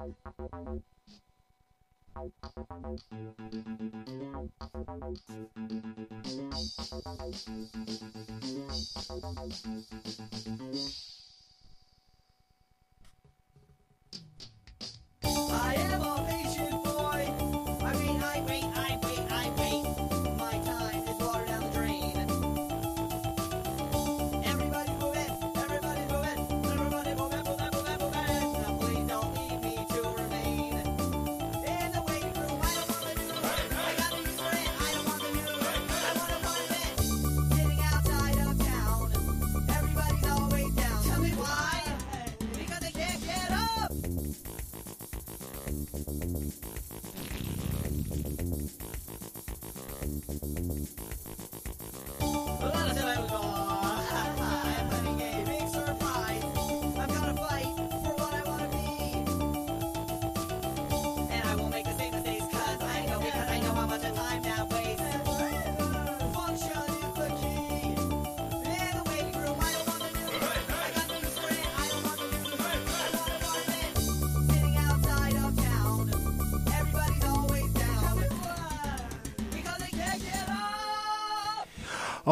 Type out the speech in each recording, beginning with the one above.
I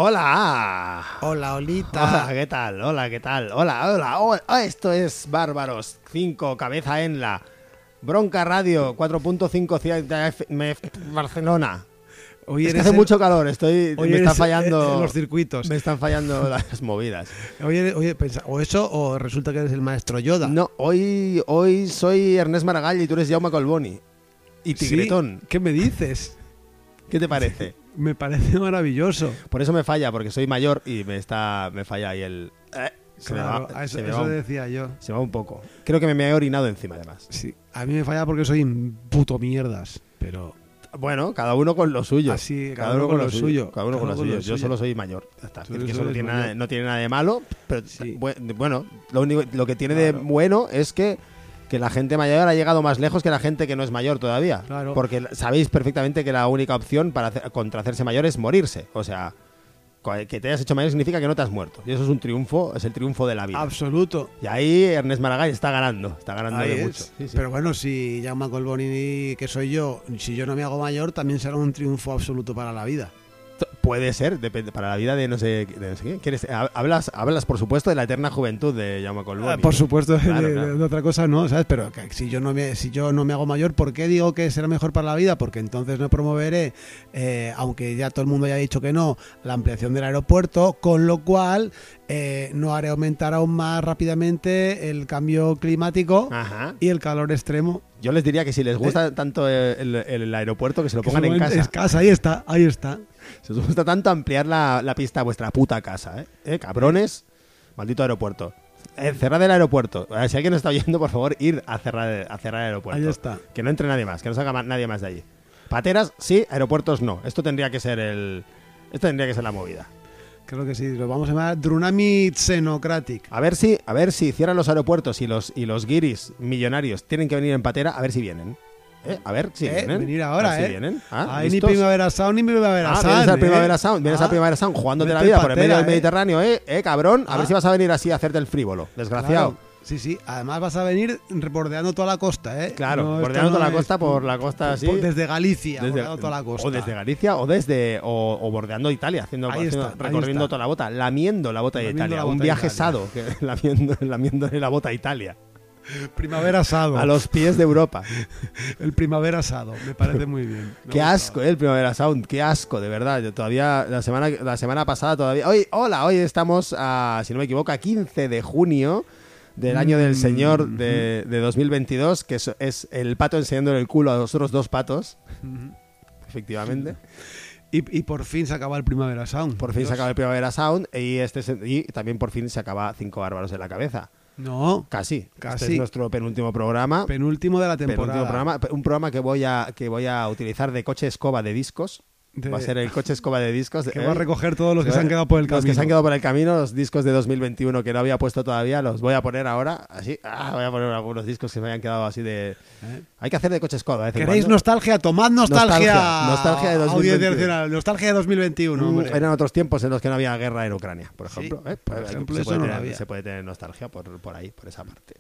Hola. Hola, Olita. Hola, ¿qué tal? Hola, ¿qué tal? Hola, hola. hola. Ah, Esto es Bárbaros 5, cabeza en la Bronca Radio 4.5 Ciudad de FM, Barcelona. Hoy es que hace el- mucho calor, estoy hoy me están fallando los circuitos. Me están fallando las movidas. Pensa- o eso o resulta que eres el maestro Yoda. No, hoy hoy soy Ernest Maragall y tú eres Jaume Colboni. Y ¿Sí? Tigretón. ¿Qué me dices? ¿Qué te parece? Me parece maravilloso. Por eso me falla, porque soy mayor y me está me falla ahí el eh, se me va- eso, se me eso va un- decía yo. se me va un poco. Creo que me he orinado encima además. Sí, a mí me falla porque soy un puto mierdas, pero Bueno, cada uno con lo suyo. Así, cada uno con lo suyo. Cada uno con lo suyo. Yo solo soy mayor. Que eso no tiene, nada, no tiene nada de malo. Pero Sí. bu- bueno, lo, único, lo que tiene Claro. de bueno es que, que la gente mayor ha llegado más lejos que la gente que no es mayor todavía. Claro. Porque sabéis perfectamente que la única opción para hacer- contra hacerse mayor es morirse. O sea, que te hayas hecho mayor significa que no te has muerto. Y eso es un triunfo, es el triunfo de la vida. absoluto. Y ahí Ernest Maragall está ganando. Está ganando Ahí de es. mucho. Sí, sí. Pero bueno, si Jaume Colboni, que soy yo, si yo no me hago mayor, también será un triunfo absoluto para la vida. Puede ser, depende, para la vida de no sé, de no sé qué. ¿Quieres- ha- hablas, hablas, por supuesto, de la eterna juventud de Jaume Colboni. Ah, por supuesto, Claro, de, claro. de otra cosa no, ¿sabes? Pero que si yo no me si yo no me hago mayor, ¿por qué digo que será mejor para la vida? Porque entonces no promoveré, eh, aunque ya todo el mundo haya dicho que no, la ampliación del aeropuerto, con lo cual eh, no haré aumentar aún más rápidamente el cambio climático Ajá. y el calor extremo. Yo les diría que si les gusta tanto el, el- el aeropuerto, que se lo pongan en casa. Es casa, ahí está, ahí está. Si os gusta tanto ampliar la, la pista a vuestra puta casa, ¿eh? ¿Eh, Cabrones, maldito aeropuerto. Eh, cerrad el aeropuerto. Si alguien nos está oyendo, por favor, ir a cerrar, a cerrar el aeropuerto. Ahí está. Que no entre nadie más, que no salga nadie más de allí. Pateras, sí, aeropuertos no. Esto tendría que ser el. Esto tendría que ser la movida. Creo que sí, lo vamos a llamar Drunami Xenocratic. A ver si, a ver si cierran los aeropuertos y los y los guiris millonarios tienen que venir en patera, a ver si vienen. ¿Eh? A ver si Eh, vienen. venir A ahora, si ¿eh? vienen. Ah, ni. Primavera Sound ni Primavera Ah, Sound. vienes al ¿eh? Primavera Sound, vienes Ah, al Primavera Sound jugándote la vida por el medio del ¿eh? Mediterráneo, ¿eh? ¿Eh, cabrón? A Ah. ver si vas a venir así a hacerte el frívolo, desgraciado. Claro. Sí, sí. Además vas a venir bordeando toda la costa, ¿eh? Claro, No, bordeando no toda la es- costa por la costa así. Desde Galicia, desde- bordeando toda la costa. O desde Galicia o desde o, o bordeando Italia, haciendo, Ahí haciendo- está, ahí recorriendo toda la bota, lamiendo la bota de Italia, un viaje sado, que, lamiendo, lamiendo la bota a Italia, Primavera asado. a los pies de Europa. El Primavera asado. Me parece muy bien. Me Qué asco, eh, el Primavera Sound, qué asco, de verdad. Yo todavía, la semana, la semana pasada todavía. Hoy, hola, hoy estamos, a, si no me equivoco, a 15 de junio del año del Mm, Señor de, de 2022, que es, es el pato enseñándole el culo a los otros dos patos, efectivamente. Y, y por fin se acaba el Primavera Sound. Por fin se acaba el Primavera Sound y, este, y también por fin se acaba Cinco Bárbaros en la Cabeza. No, Casi. Casi. Este es nuestro penúltimo programa. penúltimo de la Penúltimo temporada. programa, un programa que voy a que voy a utilizar de coche escoba de discos. De- Va a ser el coche escoba de discos. que ¿eh? va a recoger todos los que se han quedado por el camino. Los que se han quedado por el camino, los discos de 2021 que no había puesto todavía, los voy a poner ahora. Así, ah, voy a poner algunos discos que me hayan quedado así de. ¿Eh? Hay que hacer de coche escoba. ¿Queréis cuando. nostalgia? Tomad nostalgia. Nostalgia, de 2021. Audiencia nacional, Nostalgia de 2021, Mm, hombre. eran otros tiempos en los que no había guerra en Ucrania, por Sí, ejemplo. ¿eh? por Pues, ejemplo, se, puede no tener, había. se puede tener nostalgia por, por ahí, por esa parte.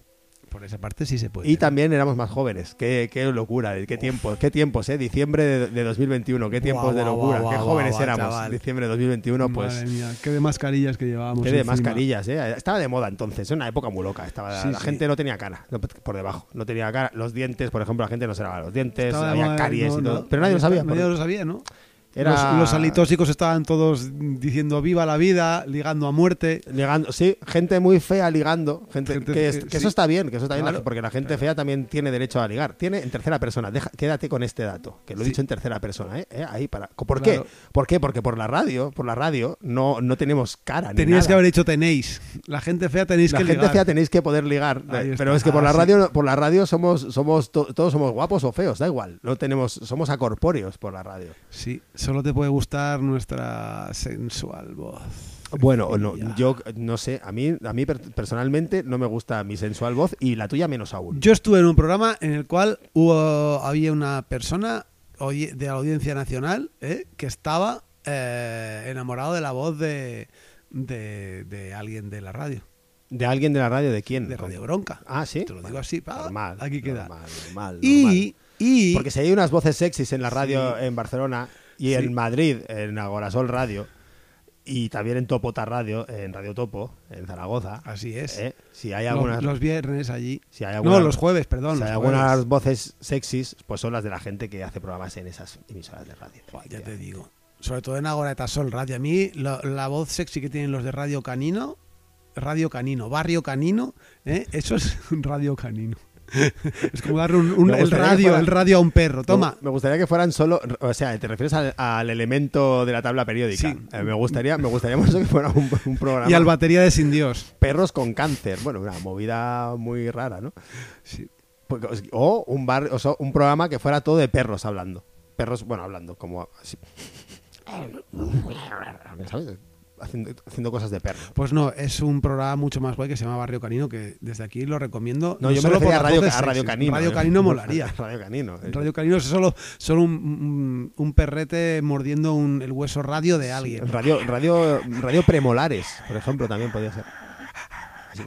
Por esa parte sí se puede. Y también éramos más jóvenes. Qué, qué locura, qué tiempos, qué tiempos, ¿eh? Diciembre de, de 2021, qué tiempos de locura, qué jóvenes éramos. chaval. Diciembre de 2021, pues. Madre mía, qué de mascarillas que llevábamos. Qué de encima. mascarillas, ¿eh? Estaba de moda entonces, una época muy loca. Estaba, Sí, la sí. gente no tenía cara por debajo, no tenía cara. Los dientes, por ejemplo, la gente no se lavaba los dientes, Estaba había caries no, y no, todo. Pero nadie lo sabía. Nadie lo sabía, ¿no? Era... Los, los alitóxicos estaban todos diciendo viva la vida, ligando a muerte. Ligando, sí, gente muy fea ligando. Gente, Gente que, es- fe- que sí. eso está bien, que eso está bien, Claro. porque la gente fea también tiene derecho a ligar. Tiene en tercera persona. Deja, quédate con este dato, que lo he Sí. dicho en tercera persona, ¿eh? ¿Eh? Ahí para. ¿Por Claro. qué? ¿Por qué? Porque por la radio, por la radio no, no tenemos cara. Tenías que haber dicho tenéis. La gente fea tenéis la que gente ligar. fea tenéis que poder ligar, Ahí pero es que por Ah, la sí. radio, por la radio somos, somos to- todos somos guapos o feos, da igual. No tenemos, somos acorpóreos por la radio. Sí, solo te puede gustar nuestra sensual voz. Bueno, no, yo no sé, a mí, a mí per- personalmente no me gusta mi sensual voz y la tuya menos aún. Yo estuve en un programa en el cual hubo, había una persona de la audiencia nacional ¿eh? que estaba eh, enamorado de la voz de, de, de alguien de la radio, ¿De alguien de la radio? ¿De quién? de Radio Bronca. Ah, sí. Te lo digo así, pa, Normal. aquí queda. Normal, normal, Y, normal. y Porque si hay unas voces sexys en la radio Sí. en Barcelona y Sí. en Madrid, en Agorasol Radio, y también en Topota Radio, en Radio Topo, en Zaragoza, así es. ¿eh? si hay algunas, los, viernes allí. si hay No, algunas- los jueves, perdón. si hay jueves. algunas voces sexys, pues son las de la gente que hace programas en esas emisoras de radio. Ya te digo. Sobre todo en Agora de Sol Radio. A mí lo- la voz sexy que tienen los de Radio Canino, Radio Canino, Barrio Canino, ¿eh? eso es un Radio Canino. es como darle un, el radio, fuera- el radio a un perro. Toma. Me, gustaría que fueran solo, o sea, te refieres al, al elemento de la tabla periódica. Sí. Eh, me gustaría, me gustaría mucho que fuera un, un programa. Y al batería de Sin Dios. perros con cáncer. Bueno, una movida muy rara, ¿no? Sí. Porque- O un bar, o sea, un programa que fuera todo de perros hablando. Perros, bueno, hablando, como así. ¿Sabes? Haciendo, haciendo cosas de perro. Pues no, es un programa mucho más guay que se llama Barrio Canino, que desde aquí lo recomiendo. No, yo me solo refería a Radio, voces a Radio. Canino. Radio ¿eh? Canino molaría. Radio Canino. Radio Canino es solo, solo un, un- un perrete mordiendo un- el hueso radio de alguien. Radio, radio, radio premolares, por ejemplo, también podría ser. Así.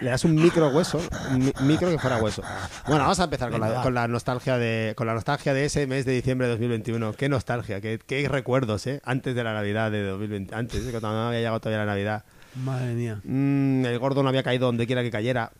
Le das un micro hueso, un mi- micro que fuera hueso. Bueno, vamos a empezar con la, con la nostalgia de con la nostalgia de ese mes de diciembre de 2021. Qué nostalgia, qué, qué recuerdos, ¿eh? Antes de la Navidad de 2020, antes, ¿eh? cuando no había llegado todavía la Navidad. Madre mía. Mm, el gordo no había caído donde quiera que cayera.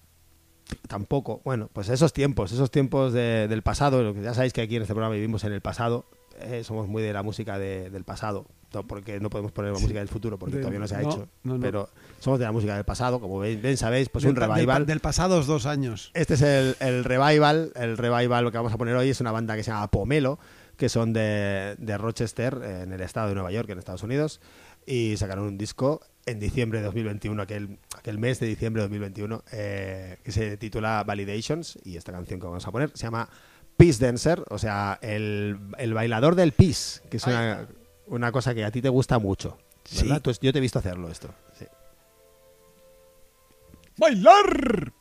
Tampoco. Bueno, pues esos tiempos, esos tiempos de- del pasado, lo que ya sabéis que aquí en este programa vivimos en el pasado. eh, somos muy de la música de- del pasado, no, porque no podemos poner la música del futuro porque De- todavía no se ha no, hecho. no, no. Pero somos de la música del pasado, como bien, bien sabéis, pues un Del del, revival. pa- del pasados dos años. Este es el, el revival. El revival lo que vamos a poner hoy es una banda que se llama Pomelo, que son de, de Rochester, en el estado de Nueva York, en Estados Unidos. Y sacaron un disco en diciembre de 2021, aquel, aquel mes de diciembre de 2021, eh, que se titula Validations. Y esta canción que vamos a poner se llama Peace Dancer, o sea, el, el bailador del peace, que es una, una cosa que a ti te gusta mucho. ¿verdad? Sí. Tú- yo te he visto hacerlo esto. sí. ¡Bailar!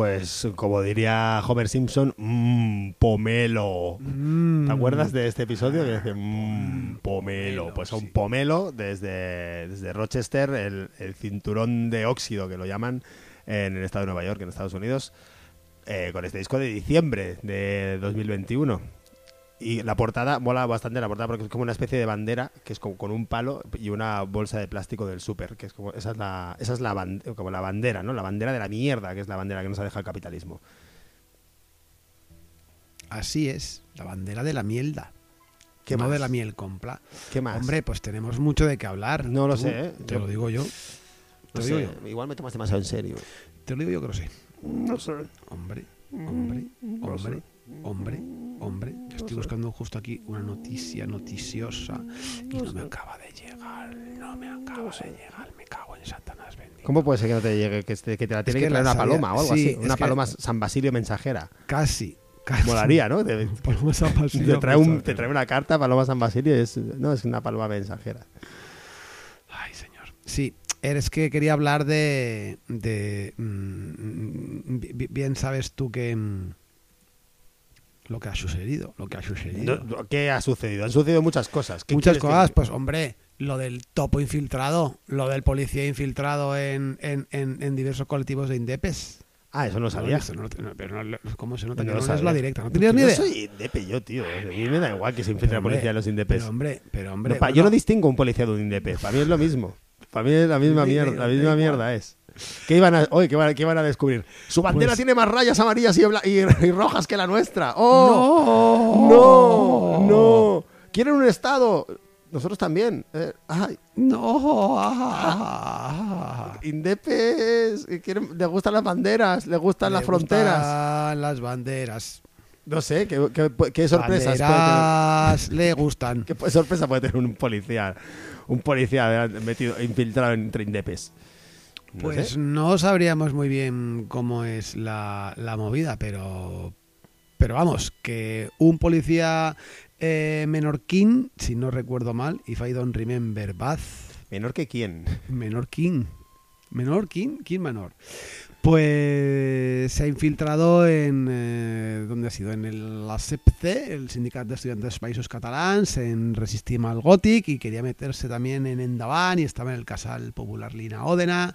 Pues como diría Homer Simpson, mmm, pomelo. Mm. ¿Te acuerdas de este episodio que dice mmm, pomelo? Pues un pomelo desde, desde Rochester, el, el cinturón de óxido que lo llaman en el estado de Nueva York, en Estados Unidos, eh, con este disco de diciembre de 2021. Y la portada, mola bastante la portada porque es como una especie de bandera que es como con un palo y una bolsa de plástico del súper, que es como esa es la esa es la como la bandera, ¿no? La bandera de la mierda, que es la bandera que nos ha dejado el capitalismo. Así es, la bandera de la mielda. ¿Qué no más? de la miel compla. ¿Qué más? Hombre, pues tenemos mucho de qué hablar. No lo Tú, sé, ¿eh? Te Yo- lo digo yo. Te no lo digo sé, yo. igual me tomas demasiado en serio. Te lo digo yo que lo sé. No sé. Hombre, hombre, hombre, hombre, hombre. Yo estoy buscando justo aquí una noticia noticiosa y no me acaba de llegar. No me acaba de llegar. Me cago en Satanás bendito. ¿Cómo puede ser que no te llegue? Que, este- que te la tiene que que traer la una sabía- paloma o algo sí, así. Una que- paloma San Basilio mensajera. Casi, casi. Molaría, ¿no? Te, Paloma San Basilio te trae, un- mensajera. te trae una carta, paloma San Basilio, y es, no, es una paloma mensajera. Ay, señor. Sí, eres que quería hablar de. de mm, bi- bien sabes tú que. mm, lo que ha sucedido. Lo que ha sucedido. No, ¿Qué ha sucedido? Han sucedido muchas cosas. ¿Qué Muchas que- cosas, pues hombre, lo del topo infiltrado, lo del policía infiltrado en, en, en, en diversos colectivos de Indepes. Ah, eso no No, sabía. eso no- no, pero no- ¿Cómo se nota No que no es la directa? ¿No tenías ni Yo idea? soy indepe yo, tío. A mí me da igual que se infiltre la policía de los indepes. Pero hombre, pero hombre. Yo no distingo un policía de un indepe. Para mí es lo mismo. Para mí es la misma mierda. da La misma mierda es. ¿Qué iban a, oye, ¿qué van, a- qué van a descubrir? Su bandera Pues- tiene más rayas amarillas y, bla- y- y rojas que la nuestra. ¡Oh! ¡No! ¡No! ¿Quieren un Estado? Nosotros también. Eh, ay, No. ah, indepes. quieren- les gustan las banderas, les gustan Le las fronteras. gustan Las banderas. No sé, ¿qué, qué, qué sorpresas puede tener? Banderas le gustan. ¿Qué sorpresa puede tener un policía? Un policía metido, infiltrado entre indepes. No Pues sé. no sabríamos muy bien cómo es la, la movida, pero, pero vamos, que un policía eh, menorquín, si no recuerdo mal, if I don't remember bad, ¿Menor que quién? menorquín, menorquín, ¿quién menor? Pues se ha infiltrado en, eh, ¿dónde ha sido? En el, la SEPC, el Sindicat de Estudiantes Països Catalans, en Resistim al Gòtic, y quería meterse también en Endavant, y estaba en el Casal Popular Lina Òdena,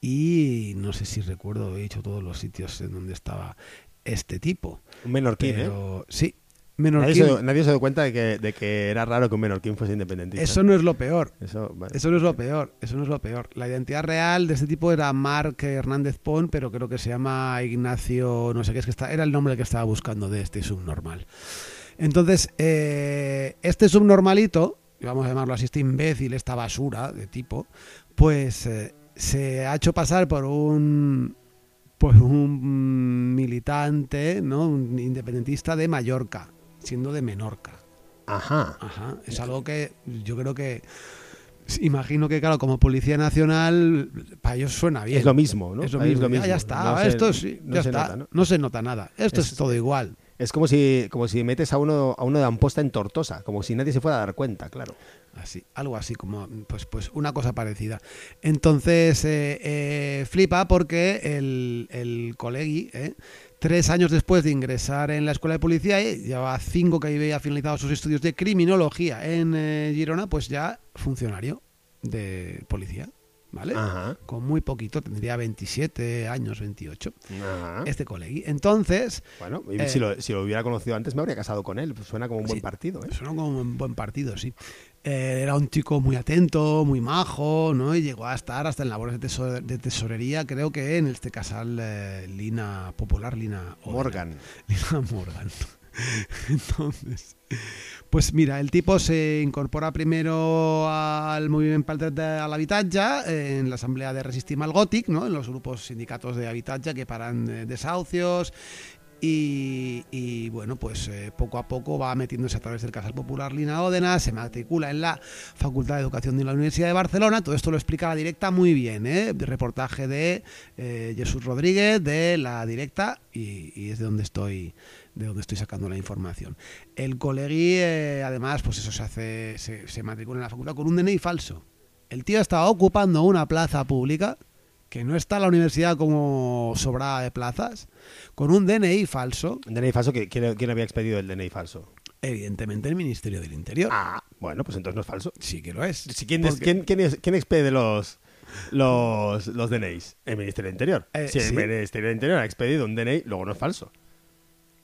y no sé si recuerdo, he dicho todos los sitios en donde estaba este tipo. Un menorquín, ¿eh? Pero sí, Nadie se, nadie se dio cuenta de que, de que era raro que un menorquín fuese independentista. Eso no es lo peor. Eso, vale. Eso no es lo peor, eso no es lo peor. La identidad real de este tipo era Marc Hernández Pon, pero creo que se llama Ignacio, no sé qué es que está, era el nombre que estaba buscando de este subnormal. Entonces, eh, este subnormalito, vamos a llamarlo así, este imbécil, esta basura de tipo, pues eh, se ha hecho pasar por un por un militante, ¿no? Un independentista de Mallorca, siendo de Menorca. Ajá. Ajá, es algo que yo creo que imagino que claro, como policía nacional para ellos suena bien. Es lo mismo, ¿no? Es lo mismo. Ya- mismo. Ya, está, No se- esto sí, no ya se está. nota, ¿no? ¿no? se nota nada. Esto es, Es- todo igual. Es como si, como si metes a uno, a uno de Amposta en Tortosa, como si nadie se fuera a dar cuenta, claro. Así, algo así como pues pues una cosa parecida. Entonces eh, eh, flipa porque el, el colegui, ¿eh? Tres años después de ingresar en la escuela de policía, ¿eh? lleva cinco que había finalizado sus estudios de criminología en eh, Girona, pues ya funcionario de policía, ¿vale? Ajá. Con muy poquito, tendría 27 años, 28, Ajá. este colegui. Entonces, Bueno, y eh, si, lo, si lo hubiera conocido antes, me habría casado con él. Pues suena como un buen partido, ¿eh? Sonó como un buen partido, sí. Eh, era un chico muy atento, muy majo, ¿no? Y llegó a estar hasta en labores de, teso- de tesorería, creo que en este casal eh, Lina Popular, Lina. Morgan. Lina Morgan. Entonces, pues mira, el tipo se incorpora primero al movimiento pel dret de a l'habitatge eh, en l'assemblea de Resistim al Gòtic, ¿no? en los grupos sindicatos de habitatge que paran desahucios y, bueno, pues eh, poco a poco va metiéndose a través del Casal Popular Lina Òdena, se matricula en la Facultad de Educación de la Universidad de Barcelona, todo esto lo explica la directa muy bien, ¿eh? reportaje de eh, Jesús Rodríguez de la directa y, y es de donde estoy de donde estoy sacando la información. El colegui, eh, además, pues eso se hace, se, se matricula en la facultad con un DNI falso. El tío estaba ocupando una plaza pública que no está la universidad como sobrada de plazas, con un DNI falso, DNI falso, que- ¿quién, quién había expedido el DNI falso? evidentemente el Ministerio del Interior. Ah, bueno, pues entonces no es falso. Sí que lo es. Si, ¿quién, Porque- quién- quién es- quién expede los, los, los DNIs? El Ministerio del Interior. Eh, si el sí. Ministerio del Interior ha expedido un DNI, luego no es falso.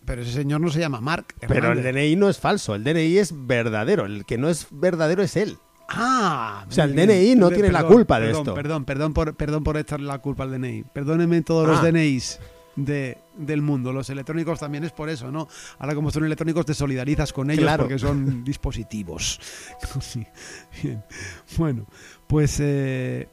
Pero ese señor no se llama Mark. Pero el. DNI no es falso, el DNI es verdadero. El que no es verdadero es él. Ah, O sea, el bien. DNI no tiene la culpa de perdón, esto. Perdón, perdón por, perdón por echarle la culpa al DNI. Perdónenme todos los Ah. DNIs de, del mundo. Los electrónicos también es por eso, ¿no? Ahora como son electrónicos te solidarizas con ellos Claro. porque son dispositivos. Sí. Bien. Bueno, pues eh,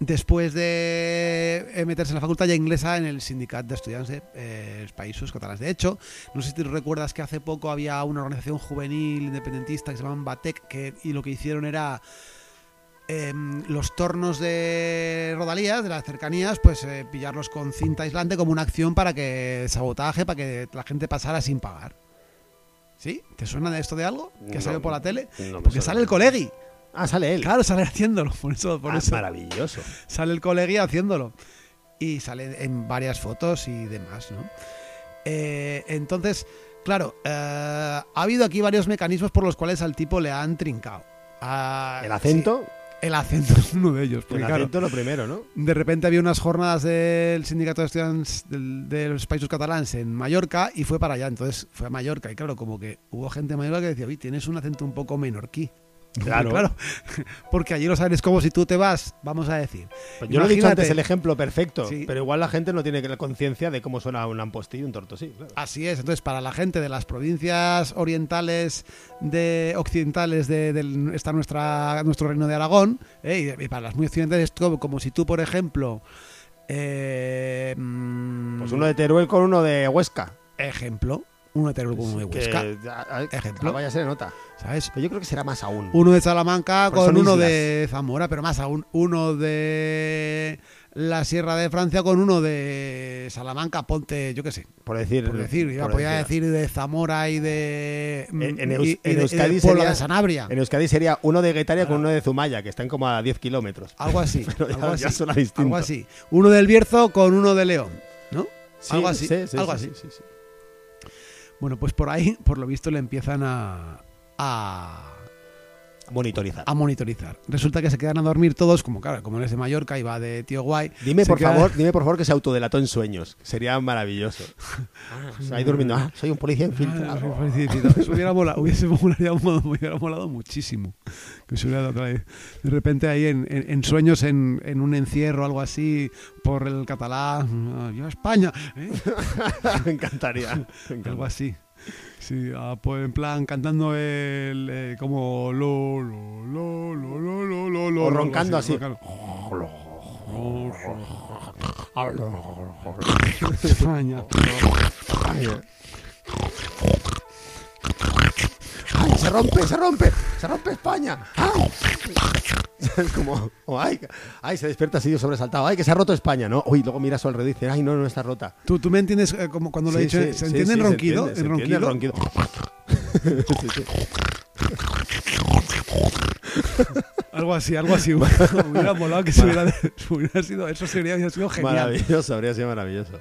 después de eh, meterse en la facultad ya inglesa en el sindicat d'estudiants de eh, els Països Catalans. De hecho, no sé si recuerdas que hace poco había una organización juvenil independentista que se llamaban Batec que, y lo que hicieron era em, los tornos de Rodalías, de las cercanías, pues eh, pillarlos con cinta aislante como una acción para que sabotaje, para que la gente pasara sin pagar. ¿Sí? ¿Te suena de esto de algo? ¿Que No, sale por la tele? no Porque sale el colegi. Ah, sale él. Claro, sale haciéndolo. Por eso, por Ah, eso maravilloso. sale el colegi haciéndolo. Y sale en varias fotos y demás, ¿no? Eh, entonces, claro, eh, ha habido aquí varios mecanismos por los cuales al tipo le han trincado. Ah, El acento, sí, el acento es uno de ellos. Porque, el claro, acento lo primero, ¿no? de repente había unas jornadas del sindicato de estudiantes de los países catalanes en Mallorca y fue para allá. Entonces fue a Mallorca y claro, como que hubo gente de Mallorca que decía, oye, tienes un acento un poco menorquí. Claro. claro, porque allí lo sabes como si tú te vas, vamos a decir. Pues yo lo he dicho antes, el ejemplo perfecto. Sí. Pero igual la gente no tiene la conciencia de cómo suena un ampostí y un tortosí. Claro. Así es, entonces para la gente de las provincias orientales de occidentales de, está nuestra nuestro reino de Aragón ¿eh? y, para las muy occidentales es como, como si tú por ejemplo eh, mm, Pues uno de Teruel con uno de Huesca. ejemplo uno de Teruel con uno de Que, Huesca ah, ah, Ejemplo. vaya se nota. ¿sabes? Pero yo creo que será más aún. uno de Salamanca con uno islas. de Zamora pero más aún uno de la Sierra de Francia con uno de Salamanca ponte yo qué sé Por decir. por decir, iba podía decir de Zamora y de, En- en y- en de- y Euskadi de sería- de Sanabria. En Euskadi sería uno de Guetaria con Claro. uno de Zumaya, que están como a 10 kilómetros. Algo así, Pero ya- algo ya así, distinto. algo así. Uno del Bierzo con uno de León, ¿no? Sí, algo así, sí, sí, algo sí, así. sí, sí. Bueno, pues por ahí, por lo visto, le empiezan a, a, Monitorizar. a monitorizar. Resulta que se quedan a dormir todos, como claro, como él es de Mallorca y va de tío guay. Dime por quedan- favor, dime por favor que se autodelató en sueños. Sería maravilloso. Ah, o sea, ahí durmiendo. Ah, soy un policía Ah, infiltrado. soy felicitado. Eso hubiera molado, hubiese hubiera molado muchísimo. Que se hubiera dado ahí. De repente ahí en, en- en sueños, en, en un encierro, algo así, por el catalán, ah, ¡Viva España! ¿eh? me encantaría. me encanta. Algo así. Sí, ah, pues en plan cantando el eh, como lo lo lo lo lo lo lo lo O roncando así, así. roncando. ¡Ay, se rompe, se rompe! ¡Se rompe España! ¡Ay! Es como, oh, ay, ay, se despierta así sobresaltado. ¡Ay, que se ha roto España! ¿no? Uy, luego mira a su alrededor y dice, ¡ay, no, no está rota! ¿Tú, tú me entiendes eh, como cuando lo he dicho? ¿Se entiende en ronquido? ¿En ronquido? Algo así, algo así. hubiera molado que se hubiera, hubiera sido, eso sería, hubiera sido genial. Maravilloso, habría sido maravilloso.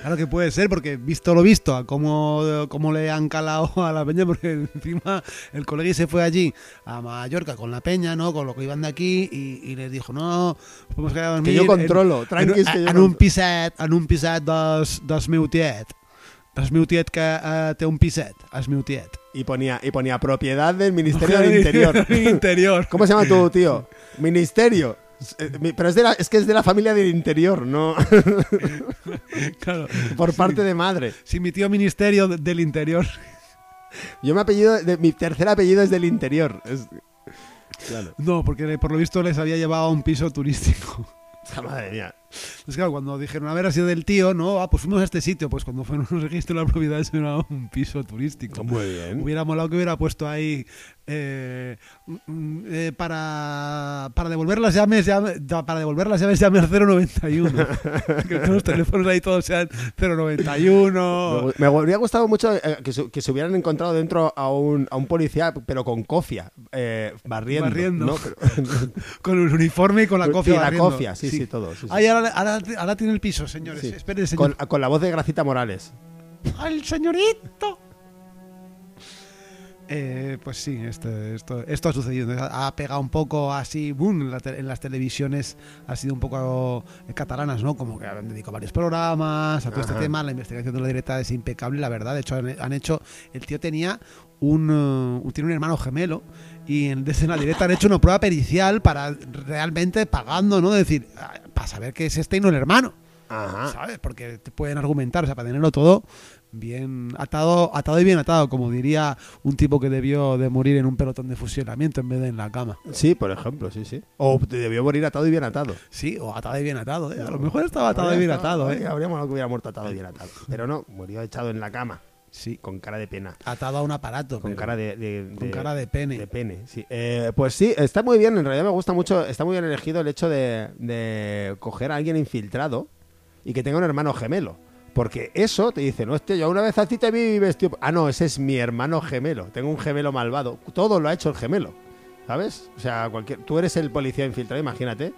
Claro que puede ser, porque visto lo visto, a cómo, cómo le han calado a la peña, porque encima el colegui se fue allí a Mallorca con la peña, ¿no? Con lo que iban de aquí, y, y les dijo, no, podemos quedar a dormir Que yo en- controlo, en, tranquis, que yo en un piset, en un piset des, des meu tiet. Meu tiet que eh, té un piset, es meu tiet. Y ponía, y ponía propiedad del Ministerio del Interior. Interior. ¿Cómo se llama tu tío? Ministerio. Eh, Pero es, de la, es que es de la familia del interior, no Claro. por parte de madre. Si mi tío ministerio de- del interior. Yo mi apellido, de, mi tercer apellido es del interior. Es- claro. No, porque por lo visto les había llevado a un piso turístico. Madre mía. Pues claro, cuando dijeron, a ver, ha sido del tío, ¿no? Ah, pues fuimos a este sitio. Pues cuando fueron un registro de la propiedad, eso era un piso turístico. Muy bien. Hubiera molado que hubiera puesto ahí eh, eh, para, para devolver las llaves llame- para devolver las llaves llame al 091 que todos los teléfonos ahí todos sean 091 Me, me habría gustado mucho eh, que, se, que se hubieran encontrado dentro a un, a un policía, pero con cofia, eh, barriendo. Barriendo. ¿no? Pero- con el uniforme y con la cofia Sí, la barriendo. cofia, sí, sí, todo. sí, sí. Ay, ahora ahora, ahora, ahora tiene el piso, señores. Sí. Espere, señor. Con, con la voz de Gracita Morales. ¡Al señorito! Eh, pues sí, esto, esto, esto ha sucedido. Ha pegado un poco así, boom, en, las televisiones ha sido un poco eh, catalanas, ¿no? Como que han dedicado varios programas a todo este tema. La investigación de la directa es impecable, la verdad. De hecho, han, han hecho. El tío tenía un, eh, tiene un hermano gemelo y en, desde la directa han hecho una prueba pericial para realmente pagando, ¿no? decir, ah, para saber que es este y no el hermano. Ajá. ¿sabes? Porque te pueden argumentar, o sea, para tenerlo todo bien atado, atado y bien atado, como diría un tipo que debió de morir en un pelotón de fusilamiento en vez de en la cama. Sí, por ejemplo, sí, sí. O debió morir atado y bien atado. Sí, o atado y bien atado, ¿eh? A lo mejor estaba atado y bien atado, ¿eh? Habría molado que hubiera muerto atado y bien atado. Pero no, murió echado en la cama, Sí, con cara de pena. atado a un aparato. Con pero- cara de, de- con de- cara de pene. De pene, sí. Eh, pues sí, está muy bien. En realidad me gusta mucho. Está muy bien elegido el hecho de, de coger a alguien infiltrado y que tenga un hermano gemelo. Porque eso te dice, no, este, yo una vez a ti te vi vestido. Ah, no, ese es mi hermano gemelo. Tengo un gemelo malvado. Todo lo ha hecho el gemelo. ¿Sabes? O sea, cualquier, tú eres el policía infiltrado, imagínate.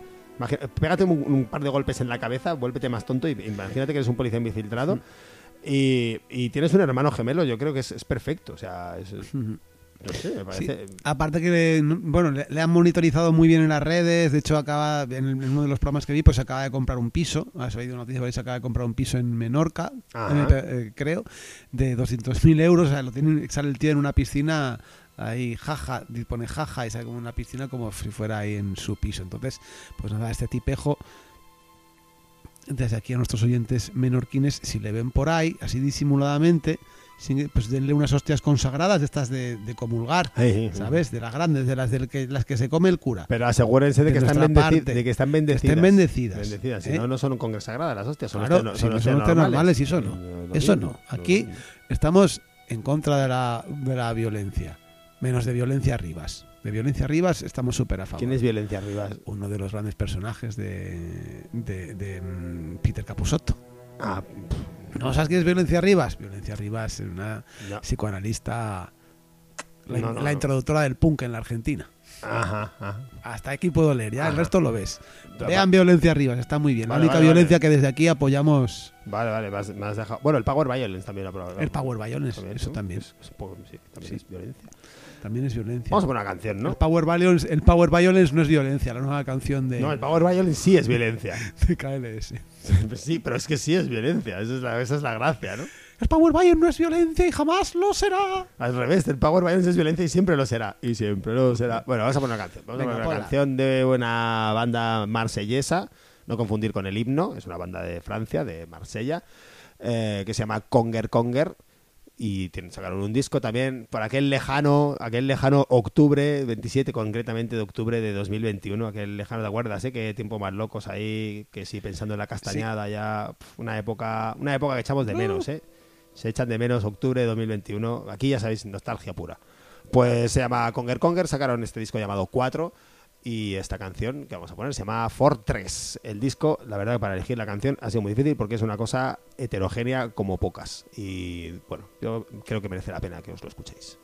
Pégate un, un par de golpes en la cabeza, vuélvete más tonto y imagínate que eres un policía infiltrado. Y, y tienes un hermano gemelo, yo creo que es, es perfecto. O sea, es, es- Ujú. no sé, me Sí. parece. Aparte que bueno, le, le han monitorizado muy bien en las redes, de hecho acaba en, el- en uno de los programas que vi, pues acaba de comprar un piso, has oído noticias, por ahí, se acaba de comprar un piso en Menorca, eh, creo, de 200.000 euros, o sea, lo tiene, sale el tío en una piscina ahí jaja, pone jaja y sale como una piscina como si fuera ahí en su piso. Entonces, pues nada, este tipejo desde aquí a nuestros oyentes menorquines, si le ven por ahí, así disimuladamente, pues denle unas hostias consagradas de estas de, de comulgar, ¿sabes? De las grandes, de las, del que, las que se come el cura. Pero asegúrense de, De que están, parte. de que están Que bendecidas. estén bendecidas. Bendecidas, si ¿eh? no, no son consagradas las hostias, son Claro, hostias- si no son hostias normales, y eso no. Eso no. Aquí- Estamos en contra de la, de la violencia, menos de violencia Rivas. De violencia Rivas estamos súper a favor. ¿Quién es violencia arriba? Uno de los grandes personajes de, de, de, mm, Peter Capusotto. Ah, ¿No sabes quién es Violencia Rivas? Violencia Rivas es una no. psicoanalista, la, No, no, la no. introductora del punk en la Argentina. Ajá, ajá. Hasta aquí puedo leer, ya el resto lo ves. Vean Violencia Rivas, está muy bien. Vale, la única vale, violencia vale. que desde aquí apoyamos Vale, vale, me has, me has dejado. Bueno, el Power Violence también lo probado. el Power Violence, También, eso también. Es- es poco- sí, también Sí. es violencia. También es violencia. Vamos a poner una canción, El ¿no? Power Violence, el Power Violence no es violencia, la nueva canción de, No, el Power Violence sí es violencia. de KLS. sí, pero es que sí es violencia. Esa es la, esa es la gracia, ¿no? El Power Violence no es violencia y jamás lo será. Al revés, el Power Violence es violencia y siempre lo será. Y siempre lo será. Bueno, vamos a poner una canción. Vamos Venga, a poner una canción de una banda marsellesa. No confundir con el himno. Es una banda de Francia, de Marsella. eh, que se llama Conger Conger. Y sacaron un disco también por aquel lejano, aquel lejano octubre, 27 concretamente de octubre de 2021, aquel lejano de acuerdas, ¿eh? Que tiempo más locos ahí, que sí, pensando en la castañada ya, una época, una época que echamos de menos, ¿eh? Se echan de menos octubre de 2021, aquí ya sabéis, nostalgia pura. Pues se llama Conger Conger, sacaron este disco llamado 4 y esta canción que vamos a poner se llama Fortress. El disco, la verdad para elegir la canción ha sido muy difícil porque es una cosa heterogénea como pocas. Y bueno, yo creo que merece la pena que os lo escuchéis.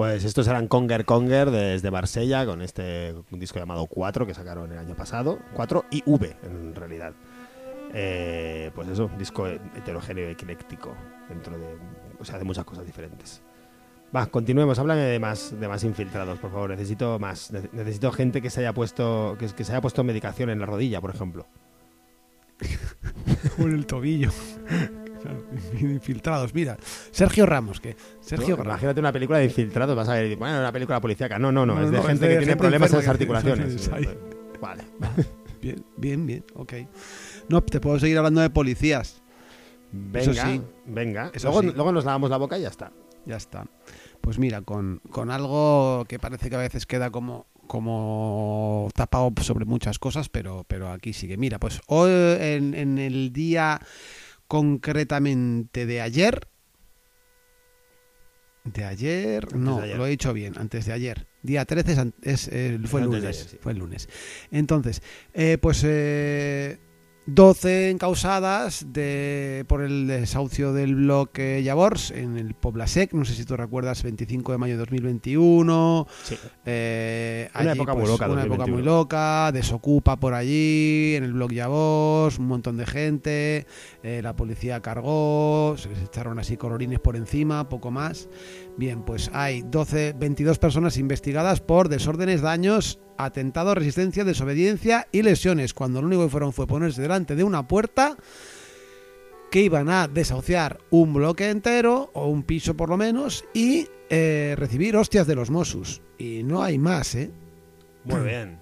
Pues estos eran Conger Conger desde Marsella con este disco llamado 4 que sacaron el año pasado. 4 y V en realidad. Eh, pues eso, un disco heterogéneo y ecléctico dentro de, o sea, de muchas cosas diferentes. Va, continuemos, háblame de más, de más infiltrados, por favor. Necesito más. Ne- Necesito gente que se haya puesto, que, que se haya puesto medicación en la rodilla, por ejemplo. O en el tobillo. Claro, infiltrados, mira. Sergio Ramos, que Sergio. Ramos. Imagínate una película de infiltrados, vas a ver, bueno, una película policíaca. No, no, no, No, es de no, gente es de que tiene problemas en las articulaciones. Vale. Bien, bien, bien, ok. No, te puedo seguir hablando de policías. Venga, sí. venga. Eso Luego, sí. luego nos lavamos la boca y ya está. Ya está. Pues mira, con, con algo que parece que a veces queda como, como tapado sobre muchas cosas, pero, pero aquí sigue. Mira, pues hoy en, en el día concretamente de ayer. De ayer, Antes no, de ayer. lo he dicho bien, antes de ayer. Día 13 es, fue el lunes. ayer, sí. Fue el lunes. Entonces, eh, pues eh, 12 encausadas de, por el desahucio del bloque Llavors en el Poblasec. No sé si tú recuerdas, 25 de mayo de 2021. Sí. Eh, Una allí, época muy pues, loca, Una época 2021. muy loca, desocupa por allí, en el blog Llavors, un montón de gente. eh, la policía cargó, se les echaron así colorines por encima, poco más. Bien, pues hay 12, 22 personas investigadas por desórdenes, daños, atentado, resistencia, desobediencia y lesiones, cuando lo único que fueron fue ponerse delante de una puerta que iban a desahuciar un bloque entero, o un piso por lo menos, y eh, recibir hostias de los Mossos. Y no hay más, ¿eh? Muy bien.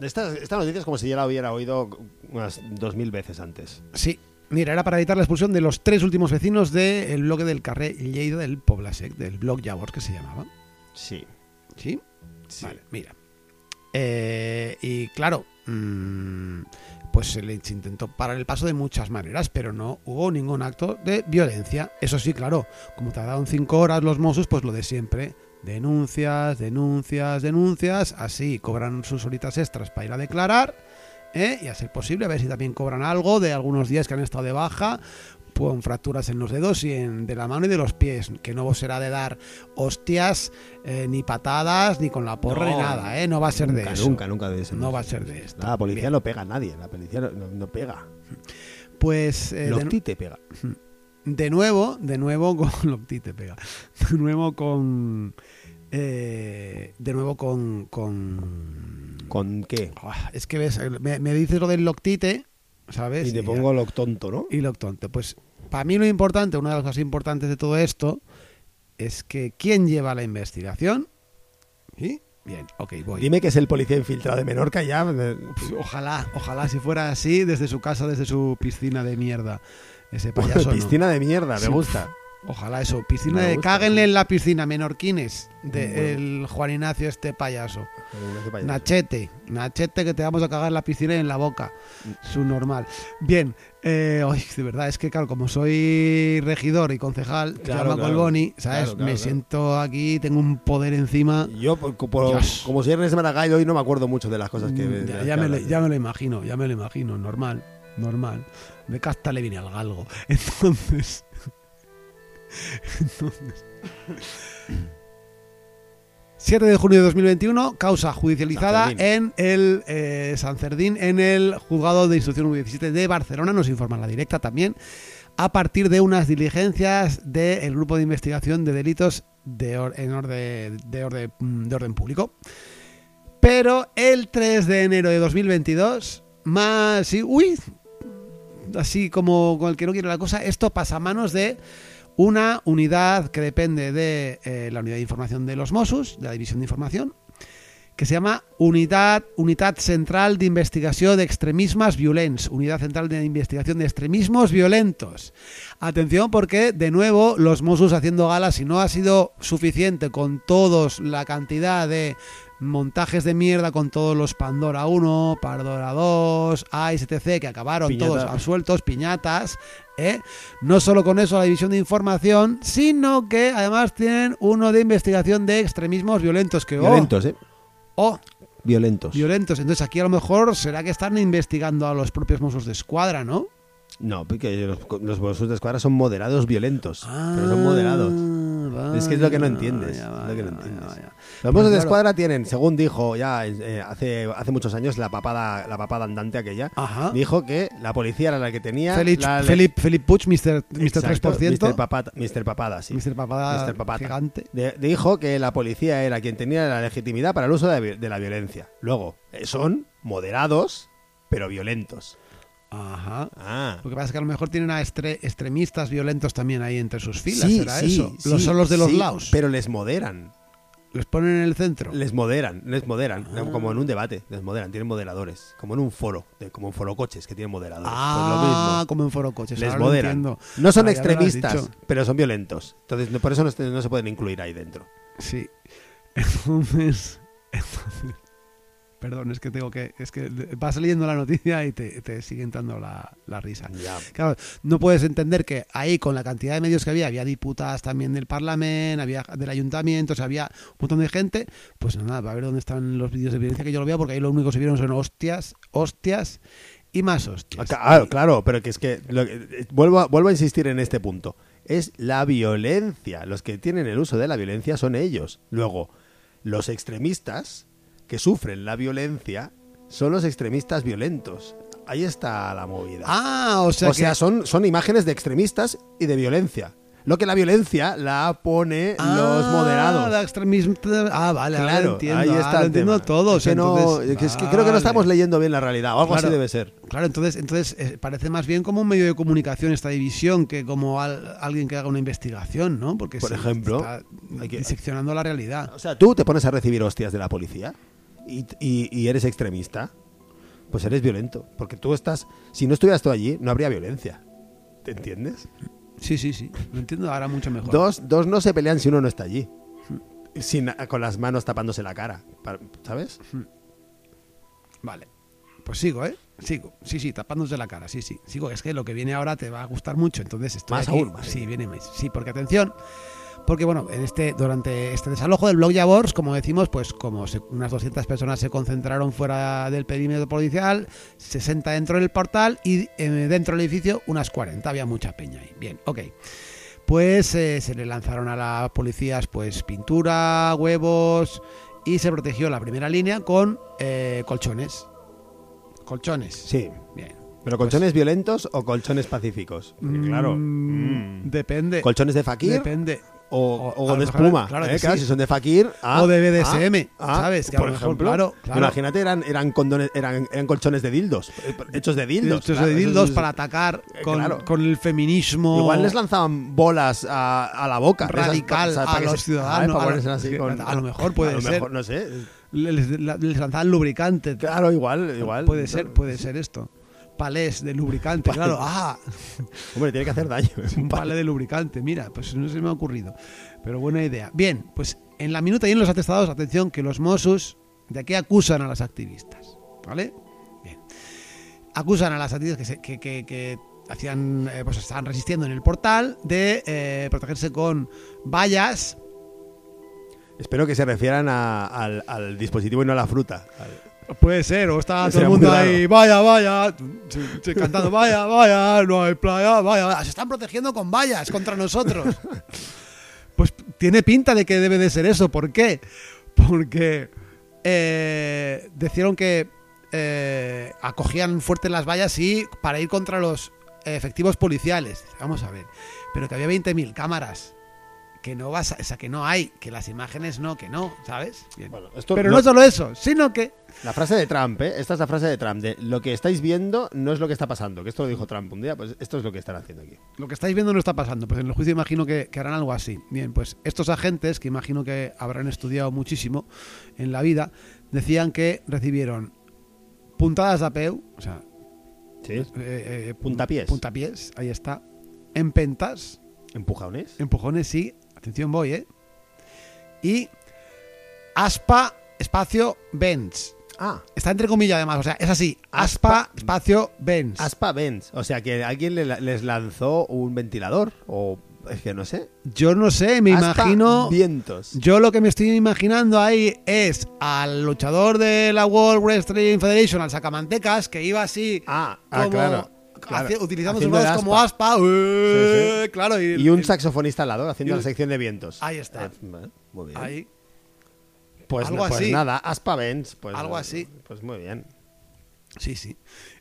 Esta, esta noticia es como si ya la hubiera oído unas dos mil veces antes. Sí. Mira, era para evitar la expulsión de los tres últimos vecinos del bloque del Carré Lleida del Poblasec, del blog Llavors que se llamaba. Sí. ¿Sí? sí. Vale, mira. Eh, y claro, mm, pues se les intentó parar el paso de muchas maneras, pero no hubo ningún acto de violencia. Eso sí, claro, como tardaron cinco horas los Mossos, pues lo de siempre. Denuncias, denuncias, denuncias. Así cobran sus horitas extras para ir a declarar. ¿Eh? Y a ser posible, a ver si también cobran algo de algunos días que han estado de baja con fracturas en los dedos y en, de la mano y de los pies, que no será de dar hostias, eh, ni patadas, ni con la porra, No, ni nada, ¿eh? No va a ser nunca, de eso. Nunca, nunca de eso. No va a ser de esto. La policía Bien. no pega a nadie. La policía no, pega. Pues eh, de, te pega. de nuevo, de nuevo con Locti te pega. De nuevo con eh, de nuevo con con ¿Con qué? Ah, es que ves, me, me dices lo del Loctite, ¿sabes? Y te pongo lo tonto, ¿no? y Loctonte. Pues para mí lo importante, una de las cosas importantes de todo esto, es que quién lleva la investigación. ¿Sí? Bien, ok, voy. Dime que es el policía infiltrado de Menorca ya. Ojalá, ojalá si fuera así desde su casa, desde su piscina de mierda. Ese payaso. no. piscina de mierda, me Sí. gusta. Ojalá eso, piscina de cáguenle en la piscina, menorquines, del Juan Ignacio este payaso. Nachete, Nachete que te vamos a cagar en la piscina y en la boca. Su normal. Bien, eh, de verdad, es que claro, como soy regidor y concejal, Claro, claro. Colboni, ¿sabes? Claro, Me siento aquí, tengo un poder encima. Yo, por- por- como soy Ernest Maragall, hoy no me acuerdo mucho de las cosas que. Mm, ya, las ya que me lo, ya me lo imagino, ya me lo imagino, normal, normal. De casta le viene al galgo. Entonces. Entonces. 7 de junio de 2021, causa judicializada en el eh, San Cerdín, en el juzgado de instrucción 17 de Barcelona, nos informa la directa también, a partir de unas diligencias del grupo de investigación de delitos de, or- en orde- de, orde- de orden público. Pero el 3 de enero de 2022, más... sí, uy, así como con el que no quiere la cosa, esto pasa a manos de una unidad que depende de eh, la unidad de información de los Mossos, de la división de información, que se llama Unidad, Central de Investigación de Extremismos Violents, Unidad Central de Investigación de Extremismos Violentos. Atención porque, de nuevo, los Mossos haciendo gala, si no ha sido suficiente con todos la cantidad de montajes de mierda con todos los Pandora 1, Pandora 2, AISTC, que acabaron Piñata. todos absueltos, piñatas, ¿eh? No solo con eso la división de información, sino que además tienen uno de investigación de extremismos violentos, que oh, Violentos, ¿eh? oh, Violentos. violentos. Entonces aquí a lo mejor será que están investigando a los propios Mossos de Escuadra, ¿no? No, porque los, los Mossos de Escuadra son moderados violentos. pero son moderados. Es que es lo que no entiendes, Ah, Vaya, es lo que no vaya, entiendes. vaya, vaya. Los Mossos de. Escuadra tienen, según dijo ya eh, hace, hace muchos años, la papada, la papada andante aquella, Ajá. dijo que la policía era la que tenía. Felipe, la, Felipe, Felipe Puig, Mr. Mr. Exacto, 3%. Mr. Papada, Mr. Papada, sí. Mr. Papada Mr. Gigante. De- dijo que la policía era quien tenía la legitimidad para el uso de, la vi- de la violencia. Luego, eh, son moderados, pero violentos. Ajá. Ah. Lo que pasa es que a lo mejor tienen a estre- extremistas violentos también ahí entre sus filas. Sí, ¿Será sí, eso? sí, los son los de los sí, lados. Pero les moderan. Les ponen en el centro. Les moderan, les moderan. Ah. Como en un debate, les moderan, tienen moderadores. Como en un foro, de, como en foro coches que tienen moderadores. Pues Ah, como en foro coches. Les lo moderan. No son has extremistas, pero son violentos. Entonces, por eso no, se- no se pueden incluir ahí dentro. Sí. Entonces, entonces- Perdón, es que tengo que. Es que vas leyendo la noticia y te, te sigue entrando la, la risa. Ya. Claro, no puedes entender que ahí, con la cantidad de medios que había, había diputadas también del Parlamento, había del Ayuntamiento, o sea, había un montón de gente. Pues nada, va a ver dónde están los vídeos de violencia que yo lo veo, porque ahí lo único que se vieron son hostias, hostias y más hostias. Claro, claro, pero que es que lo eh, vuelvo, a, vuelvo a insistir en este punto. Es la violencia. Los que tienen el uso de la violencia son ellos. Luego, los extremistas que sufren la violencia son los extremistas violentos. Ahí está la movida. Ah, o sea, o sea, son, son imágenes de extremistas y de violencia. Lo que la violencia la pone los Ah, moderados. la extremismo- Ah, vale, ahora Claro, entiendo. ahí está el entiendo todo. Es que no- entonces- es que creo que no estamos leyendo bien la realidad, o algo así Claro. debe ser. Claro, entonces, entonces eh, parece más bien como un medio de comunicación esta división que como al- alguien que haga una investigación, ¿no? Porque Por se ejemplo, está diseccionando la realidad. O sea, tú te pones a recibir hostias de la policía y, y- y eres extremista, pues eres violento. Porque tú estás. Si no estuvieras tú allí, no habría violencia. ¿Te entiendes? Sí, sí, sí. Lo entiendo ahora mucho mejor. Dos, dos no se pelean si uno no está allí. Sin, con las manos tapándose la cara. ¿Sabes? Vale. Pues sigo, ¿eh? Sigo. Sí, sí, tapándose la cara. Sí, sí. Sigo. Es que lo que viene ahora te va a gustar mucho. Entonces estoy Más aquí. aún, Sí, viene más. Sí, porque atención. Porque bueno, en este, durante este desalojo del blog Yavors, como decimos, pues como se- unas 200 personas se concentraron fuera del perímetro policial, 60 dentro del portal y eh, dentro del edificio unas 40. Había mucha peña ahí. Bien, ok. Pues eh, se le lanzaron a las policías pues pintura, huevos y se protegió la primera línea con eh, colchones. Colchones. Sí. Bien. ¿Pero colchones violentos o colchones pacíficos? Claro. Mm, mm. Depende. ¿Colchones de fakir? Depende. O, O- o a de espuma. claro ¿eh? que Claro, sí. si son de fakir. ah, O de BDSM, ah, ah, ¿sabes? Que a por mejor, ejemplo, claro, claro. Imagínate, eran, eran, condones, eran, eran colchones de dildos. eh, Hechos de dildos. Claro, de dildos para atacar eh, con, con el feminismo Igual les lanzaban bolas a, a la boca. esas, radical ¿sabes? a que los se- ciudadanos. ¿sabes? Para a lo- así con- a lo mejor puede a lo ser. mejor, no sé. Les, les lanzaban lubricante. Claro, igual, igual. Puede ser, puede ser esto. Palés de lubricante, claro. Ah, Hombre, tiene que hacer daño. un palé de lubricante. Mira, pues no se me ha ocurrido. Pero buena idea. Bien, pues en la minuta y en los atestados, atención, que los Mossos de aquí acusan a las activistas. ¿Vale? Bien. Acusan a las activistas que, se- que, que- que hacían, eh, pues estaban resistiendo en el portal de eh, protegerse con vallas. Espero que se refieran a- al, al dispositivo y no a la fruta. Al- Puede ser, o está todo el mundo ahí, vaya, vaya, cantando, vaya, vaya, no hay playa, vaya, vaya. Se están protegiendo con vallas contra nosotros. Pues tiene pinta de que debe de ser eso. ¿Por qué? Porque eh, decían que eh, acogían fuerte las vallas y para ir contra los efectivos policiales. Vamos a ver, pero que había 20.000 cámaras. Que no vas a- o sea, que no hay, que las imágenes no, que no, ¿sabes? Bien. Bueno, esto pero no- no solo eso, sino que La frase de Trump, ¿eh? Esta es la frase de Trump. De lo que estáis viendo no es lo que está pasando. Que esto lo dijo Trump un día. Pues esto es lo que están haciendo aquí. Lo que estáis viendo no está pasando, pues en el juicio imagino que, que harán algo así. Bien, pues estos agentes, que imagino que habrán estudiado muchísimo en la vida, decían que recibieron puntadas de peu, o sea, Sí. eh, eh, Puntapiés. puntapiés, ahí está, empentas, Empujones. empujones, sí, atención voy, ¿eh? Y aspa, espacio, Benz. Ah, Está entre comillas además, o sea, es así, aspa, Aspa- espacio, Benz. Aspa Benz. O sea que alguien le- les lanzó un ventilador. O es que no sé. Yo no sé, me Aspa imagino... Vientos. Yo lo que me estoy imaginando ahí es al luchador de la World Wrestling Federation, al sacamantecas, que iba así Ah, ah, claro. Claro, utilizando sus como aspa. eh, Claro, y, Y un saxofonista al lado, haciendo un- la sección de vientos. Ahí está. Eh, muy bien. ahí. Pues, algo pues así. nada, Aspa Benz. Pues, Algo así. Pues muy bien. Sí, sí.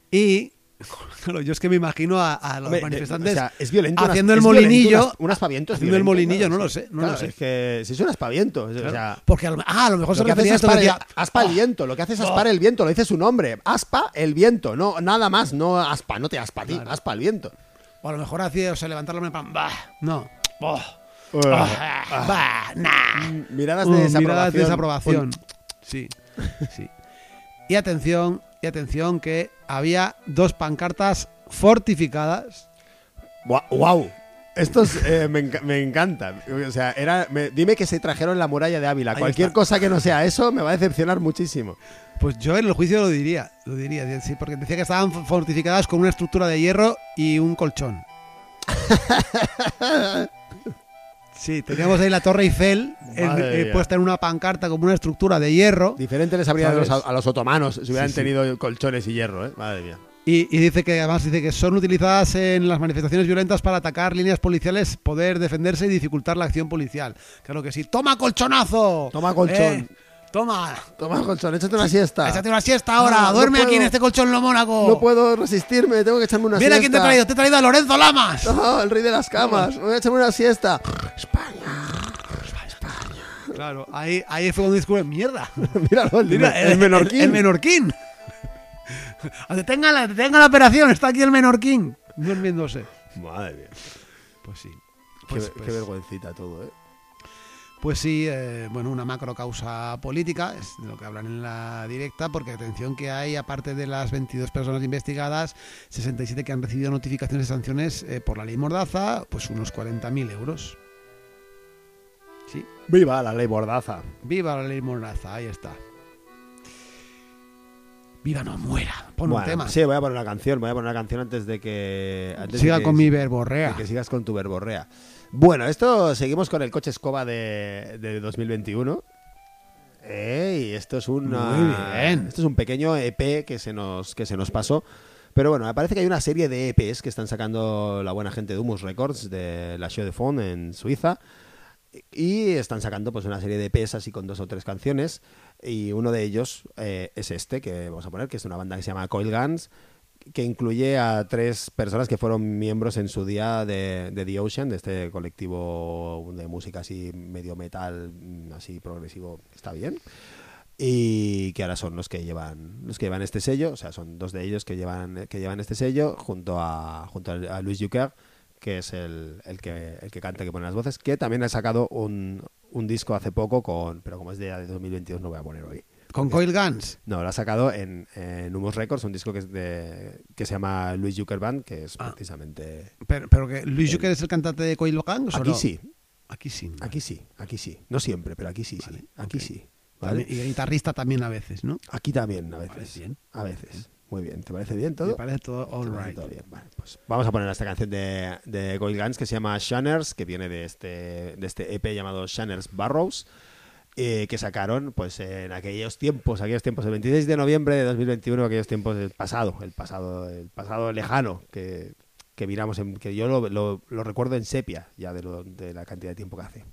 Y claro, yo es que me imagino a, a los Hombre, manifestantes o sea, es violento. un haciendo el violento molinillo. Un, as- un aspaviento es haciendo el violento, molinillo, claro, no lo sé, no Claro, lo sé. Es que si es un aspaviento. o sea, Porque a lo, ah, a lo mejor se lo refería es a esto que aspar, decía, el, aspa el "Oh, viento. Lo que hace es aspar el viento. Lo dice su nombre. Aspa el viento. No, nada más. No aspa. No te aspa a ti. Aspa el viento. O a lo mejor hacía, o sea, levantar la mano bah, no. Oh, ah, bah, nah. Miradas de desaprobación. miradas de desaprobación. Sí, sí. Y atención, y atención que había dos pancartas fortificadas. ¡Wow! Estos eh, me, enca- me encantan. O sea, era, me- dime que se trajeron la muralla de Ávila. Ahí Cualquier está. cosa que no sea eso me va a decepcionar muchísimo. Pues yo en el juicio lo diría, lo diría, sí, porque decía que estaban fortificadas con una estructura de hierro y un colchón. Sí, teníamos ahí la Torre Eiffel en- eh, puesta en una pancarta como una estructura de hierro. Diferente les habría dado a los, a los otomanos si hubieran Sí, sí. tenido colchones y hierro, ¿eh? Madre mía. Y, y dice que además dice que son utilizadas en las manifestaciones violentas para atacar líneas policiales, poder defenderse y dificultar la acción policial. Claro que sí. ¡Toma colchonazo! Toma colchón. Eh, ¡Toma! Toma colchón, échate una siesta. Échate una siesta ahora. No, no Duerme aquí en este colchón lo Mónaco. No puedo resistirme, tengo que echarme una Mira siesta. quién te he traído. Te he traído a Lorenzo Lamas. No, el rey de las camas. Voy a echarme una siesta. Claro, ahí, ahí fue cuando descubre mierda. Míralo, el, Mira, el, menorquín. El, menorquín. Detenga la, detenga la operación. Está aquí el menorquín. Durmiéndose. Madre mía. Pues sí. Qué, Pues, qué pues- vergüencita todo, ¿eh? Pues sí, eh, bueno, una macro causa política, es de lo que hablan en la directa, porque atención que hay, aparte de las 22 personas investigadas, 67 que han recibido notificaciones de sanciones eh, por la ley Mordaza, pues unos 40.000 euros. Sí, Viva la ley Bordaza. viva la ley Mordaza, ahí está. Viva no muera, pon Bueno, un tema. Sí, voy a poner una canción. Voy a poner una canción antes de que. Antes Siga de que- con mi de verborrea. que sigas con tu verborrea. Bueno, esto seguimos con el coche escoba de, de 2021. Eh, y esto es una, Muy bien. Esto es un pequeño EP que se nos que se nos pasó. Pero bueno, me parece que hay una serie de EPs que están sacando la buena gente de Humus Records de la Show de Fond en Suiza. Y están sacando pues una serie de EPs así con dos o tres canciones. Y uno de ellos eh, es este que vamos a poner, que es una banda que se llama Coil Guns, que incluye a tres personas que fueron miembros en su día de, de The Ocean, de este colectivo de música así medio metal, mm, así progresivo, está bien. Y que ahora son los que llevan los que llevan este sello, o sea, son dos de ellos que llevan que llevan este sello junto a junto a, Luis Juker, que es el, el que el que canta que pone las voces, que también ha sacado un, un disco hace poco con, pero como es de, de 2022 no voy a poner hoy. Con Coil Guns. No, lo ha sacado en, en Humus Records, un disco que, es de, que se llama Luis Juker Band, que es Ah. precisamente... Pero, pero que Luis Juker es el cantante de Coil Guns. ¿o Aquí no? sí, Aquí sí. ¿no? aquí sí, aquí sí. No siempre, pero aquí sí, Vale, sí. Aquí sí. ¿vale? Y guitarrista también a veces, ¿no? Aquí también, a Vale, veces. bien. A veces. Muy bien. ¿Te parece bien todo? Me parece todo all ¿Te parece right. todo bien? Vale, pues vamos a poner esta canción de, de Goil Guns que se llama Shanners, que viene de este, de este EP llamado Shanners Barrows, eh, que sacaron pues en aquellos tiempos, aquellos tiempos, el 26 de noviembre de 2021, aquellos tiempos del pasado, el pasado, el pasado lejano, que, que miramos, en, que yo lo, lo- lo recuerdo en sepia, ya de, lo- de la cantidad de tiempo que hace.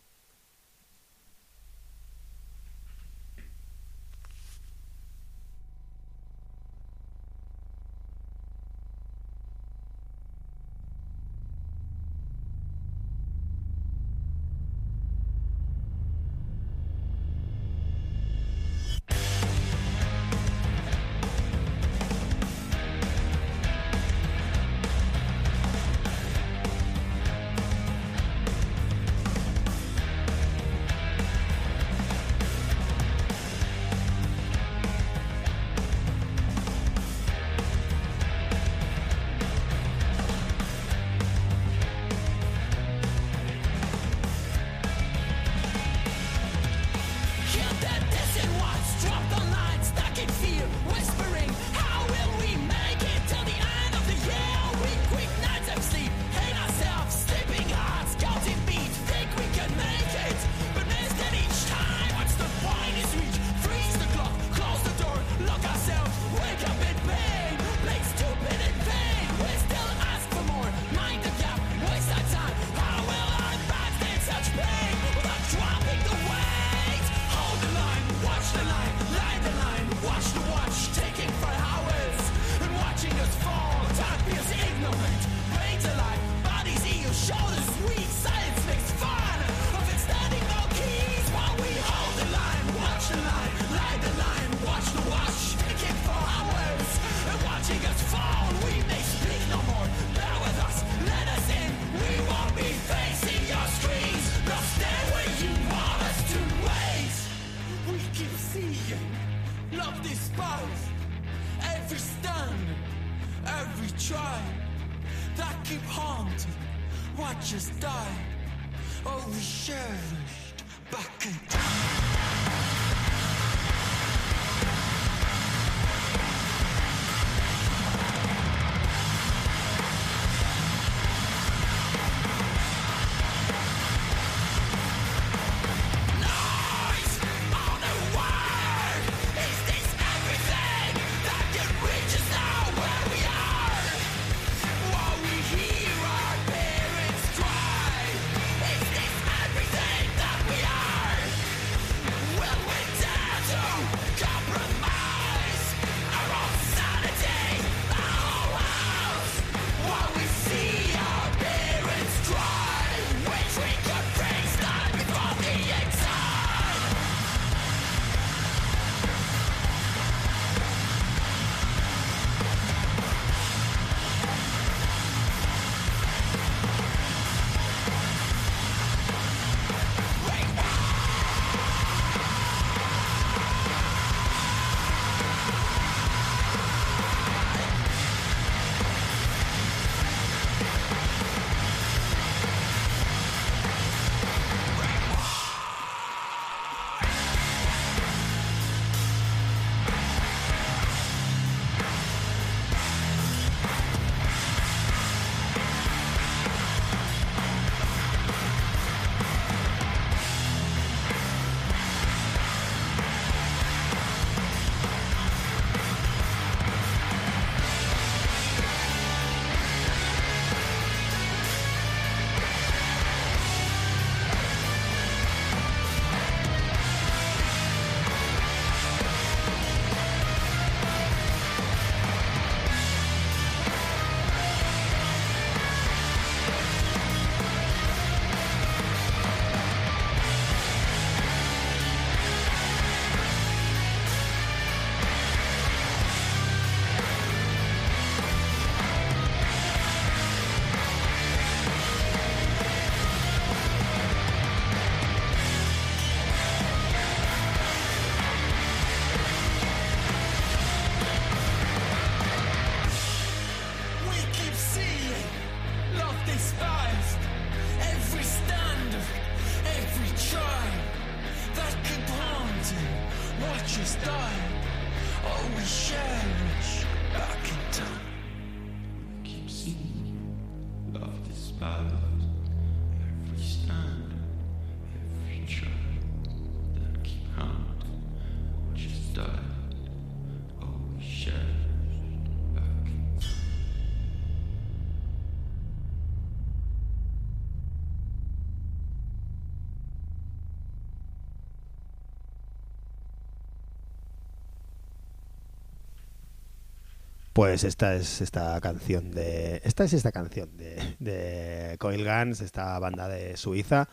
Pues esta es esta canción de. Esta es esta canción de, de Coil Guns, esta banda de Suiza,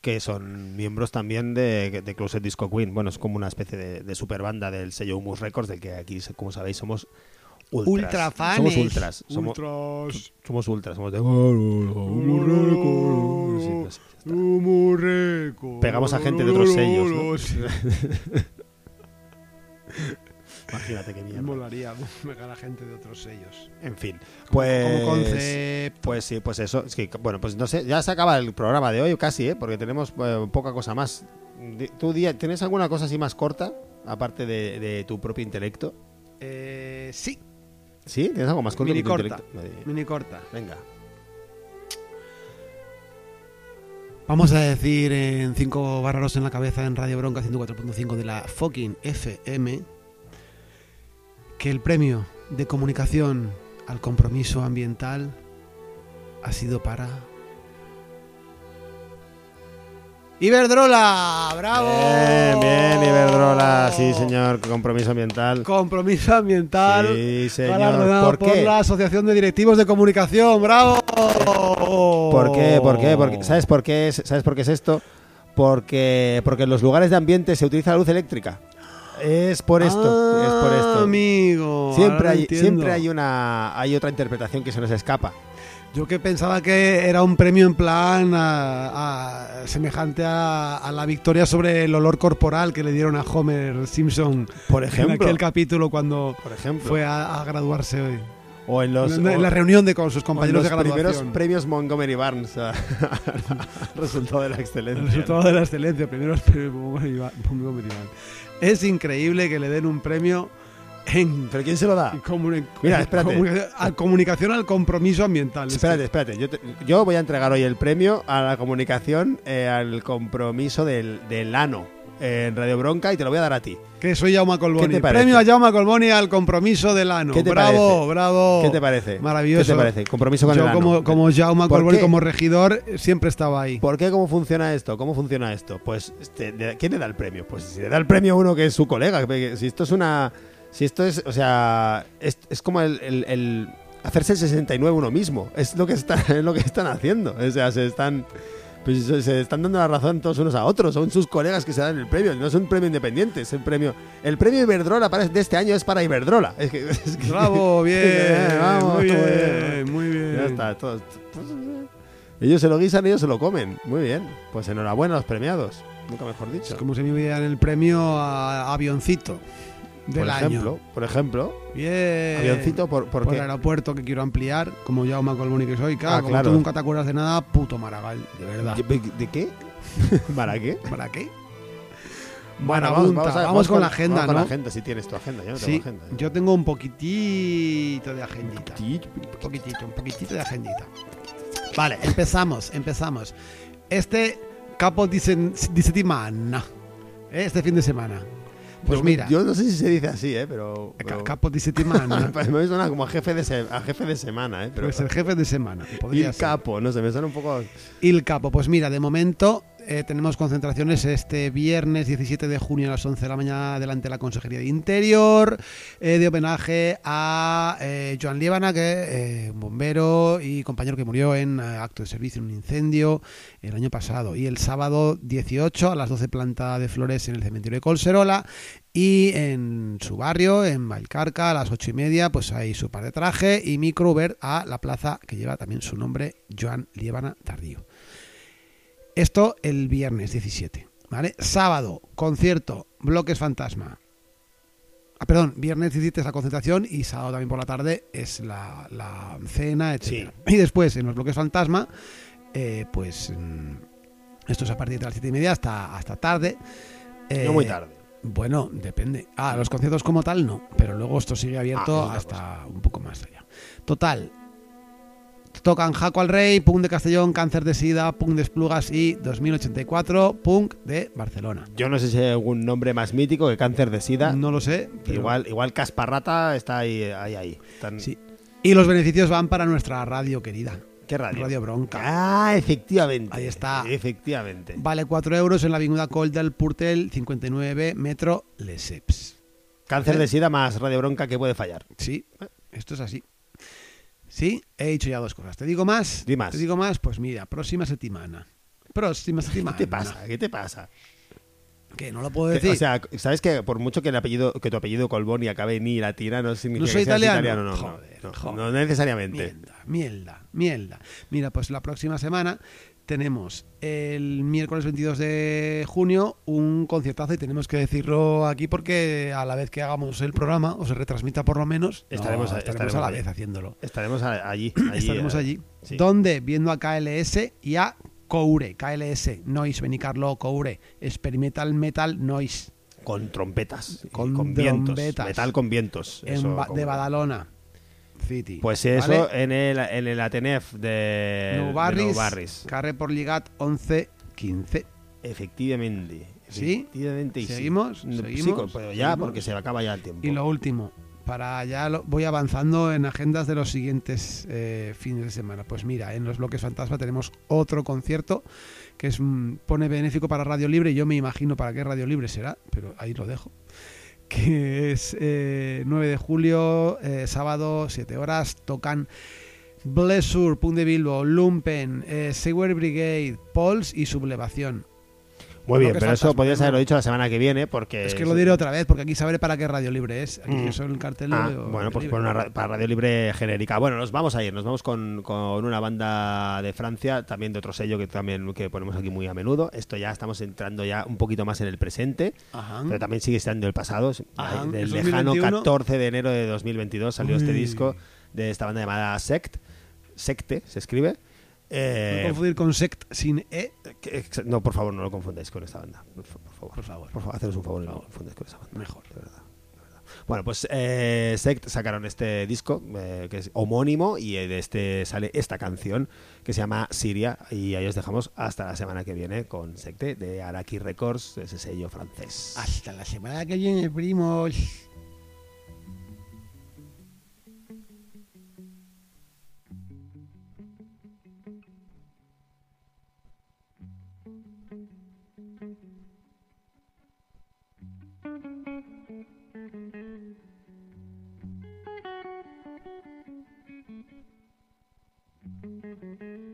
que son miembros también de, de Closet Disco Queen. Bueno, es como una especie de, de super banda del sello Humus Records, del que aquí, como sabéis, somos ultras. Ultra fanes. Somos ultras. Somos Ultras. somos ultras. Somos de. Humus Records. Pegamos a gente de otros sellos, ¿no? Imagínate qué Me mierda. molaría a gente de otros sellos. En fin, pues. como concepto. Pues sí, pues eso. Es que, bueno, pues no sé, ya se acaba el programa de hoy casi, ¿eh? Porque tenemos eh, poca cosa más. ¿Tú, Día, tienes alguna cosa así más corta, aparte de, de tu propio intelecto? Eh, sí, ¿Sí? ¿Tienes algo más corto Mini que tu corta. intelecto? Mini corta. Venga. Vamos a decir en 5 barraros en la cabeza en Radio Bronca 104.5 de la fucking FM que el premio de comunicación al compromiso ambiental ha sido para Iberdrola, bravo. Bien, bien, Iberdrola. Sí, señor, compromiso ambiental. Compromiso ambiental. Sí, señor. ¿Por por qué? la Asociación de Directivos de Comunicación, bravo. ¿Por qué? ¿Por qué? ¿Sabes por qué es, ¿Sabes por qué es esto? Porque, porque en los lugares de ambiente se utiliza la luz eléctrica. Es por esto, es por Ah, esto. Amigo, Siempre hay, siempre hay una hay otra interpretación que se nos escapa. Yo que pensaba que era un premio en plan a- a- semejante a, a la victoria sobre el olor corporal que le dieron a Homer Simpson Por en ejemplo, aquel capítulo cuando por ejemplo. fue a, graduarse hoy. O en los. en, o- la reunión de con sus o en compañeros los de primeros graduación. premios Montgomery Barnes. resultado de la excelencia. El resultado de la excelencia, primeros premios Montgomery Ba- Montgomery Band. Es increíble que le den un premio en ¿Pero quién se lo da? comuni- Mira, espérate. comunicación, a comunicación al compromiso ambiental. Es Espérate, espérate. Yo, te- yo voy a entregar hoy el premio a la comunicación, eh, al compromiso del, del ANO en Radio Bronca y te lo voy a dar a ti. Que soy Jaume Colboni. ¿Qué te parece? Premio a Jaume Colboni al compromiso del ano. ¿Qué te bravo, parece? bravo. ¿Qué te parece? Maravilloso. ¿Qué te parece? Compromiso con Yo el ANO. como, como Jaume ¿Por Colboni, qué? como regidor, siempre estaba ahí. ¿Por qué? ¿Cómo funciona esto? ¿Cómo funciona esto? Pues, este, ¿quién le da el premio? Pues si le da el premio a uno que es su colega. Si esto es una... Si esto es... O sea... Es, es como el, el- el hacerse el 69 uno mismo. Es lo que, está, es lo que están haciendo. O sea, se están... Pues se- están dando la razón todos unos a otros. Son sus colegas que se dan el premio. No es un premio independiente. Es el premio... El premio Iberdrola para, de este año es para Iberdrola. Es que, es que- Bravo, bien. Eh, vamos, muy bien, muy bien. ya está, todos- pues, ellos se lo guisan, ellos se lo comen. Muy bien. Pues enhorabuena a los premiados. Nunca mejor Es dicho. como si me dieran el premio a avioncito del por año. ejemplo, por ejemplo, Bien. avioncito por, por por qué? el aeropuerto que quiero ampliar, como Jaume Colboni que soy. Claro, Ah, como claro. tú nunca te acuerdas de nada, puto Maragall, de verdad. ¿De, qué? ¿Para qué? ¿Para qué? Bueno, Marabunta. Vamos, con, la agenda, vamos ¿no? con la agenda, si tienes tu agenda. Yo no tengo Sí, agenda. yo tengo un poquitito de agendita. Un poquitito, un poquitito de agendita. Vale, empezamos, empezamos. Este capo dice, dice timana, ¿eh? este fin de semana. Pues mira, Yo no sé si se dice así, ¿eh? Pero. ca- pero- capo dice timana. me suena como a jefe de, se- a jefe de semana, ¿eh? Pero, Pues el jefe de semana. y Podría el ser. capo, no sé, me suena un poco. Il Capo, pues mira, de momento eh, tenemos concentraciones este viernes 17 de junio a las 11 de la mañana delante de la Consejería de Interior, eh, de homenaje a eh, Joan Liébana, que eh, un bombero y compañero que murió en acto de servicio en un incendio el año pasado. Y el sábado 18 a las 12 planta de flores en el cementerio de Colserola y en su barrio, en Valcarca, a las 8 y media, pues hay su par de traje y micro a la plaza que lleva también su nombre, Joan Liébana Tardío. Esto el viernes 17. ¿Vale? Sábado, concierto, bloques fantasma. Ah, perdón, viernes 17 es la concentración y sábado también por la tarde es la, la cena, etc. Y después en los bloques fantasma, eh, pues mm, esto es a partir de las 7 y media hasta, hasta tarde. Eh, No muy tarde. Bueno, depende. Ah, los conciertos como tal no, pero luego esto sigue abierto Ah, hasta un poco más allá. Total. Tocan Jaco al Rey, Punk de Castellón, Cáncer de Sida, Punk de Esplugas y 2084, Punk de Barcelona. Yo no sé si hay algún nombre más mítico que cáncer de sida. No lo sé. pero- Igual, igual Casparrata está ahí, ahí, ahí. Sí. Y los beneficios van para nuestra radio querida. ¿Qué radio? Radio Bronca. Ah, efectivamente. Ahí está. Efectivamente. Vale 4 euros en la avinguda Col del Purtel 59 Metro Lesseps. Cáncer ¿Eh? de sida más radio bronca que puede fallar. Sí, esto es así. Sí, he dicho ya dos cosas. ¿Te digo más? Di más. Te digo más, pues mira, próxima semana. Próxima ¿Qué semana. te pasa? ¿Qué te pasa? Que no lo puedo decir. O sea, ¿sabes que por mucho que el apellido, que tu apellido Colboni acabe ni latina, no significa ¿No soy que seas italiano? no, no, Joder, no, joder. no necesariamente. Mierda, mierda, mierda. Mira, pues la próxima semana tenemos el miércoles 22 de junio un conciertazo y tenemos que decirlo aquí porque a la vez que hagamos el programa o se retransmita por lo menos, no, Estaremos- estaremos, a la vez haciéndolo. Estaremos allí. allí estaremos eh, allí. sí. ¿Dónde? Viendo a KLS y a Coure, KLS, Noise, Benicarlo, Coure, Experimental Metal Noise, Con trompetas. Con Con, vientos. Metal con vientos. eso de Badalona City. Pues eso ¿vale? en, el, en el Atenef de de Barris, Nou Barris. Carrer por Lligat 11-15. Efectivamente. ¿Sí? Efectivamente. sí. ¿Seguimos? Sí, ¿Seguimos? pero ya, ¿Seguimos? porque se acaba ya el tiempo. Y lo último, para ya lo- voy avanzando en agendas de los siguientes eh, fines de semana. Pues mira, en los bloques fantasma tenemos otro concierto que es pone benéfico para Radio Libre. Yo me imagino para qué Radio Libre será, pero ahí lo dejo. Que es eh, 9 de julio, eh, sábado, 7 horas. Tocan Blessur, Punt de Bilbo, Lumpen, eh, Sewer Brigade, Pols y Sublevación. Muy bien, pero eso podrías haberlo dicho la semana que viene porque... Es que lo diré otra vez, porque aquí sabré para qué Radio Libre es. Aquí Mm. yo soy el cartel Ah, bueno, pues por una ra- para Radio Libre genérica. Bueno, nos vamos a ir, nos vamos con, con una banda de Francia, también de otro sello que también que ponemos aquí muy a menudo. Esto ya estamos entrando ya un poquito más en el presente, Ajá. pero también sigue estando el pasado. Ajá, Del ¿es lejano 2021? 14 de enero de 2022 salió este disco de esta banda llamada Sect. Secte se escribe. Eh, No confundir con sect sin E. que- no, por favor, no lo confundáis con esta banda. Por, fa- por favor. Por favor. Por favor, haceros un favor y no lo confundáis con esa banda. Mejor. De verdad. de verdad. Bueno, pues eh, Sect sacaron este disco eh, que es homónimo y eh, de este sale esta canción que se llama Siria y ahí os dejamos hasta la semana que viene con Secte de Araki Records, ese sello francés. Hasta la semana que viene, primos. Mm-hmm.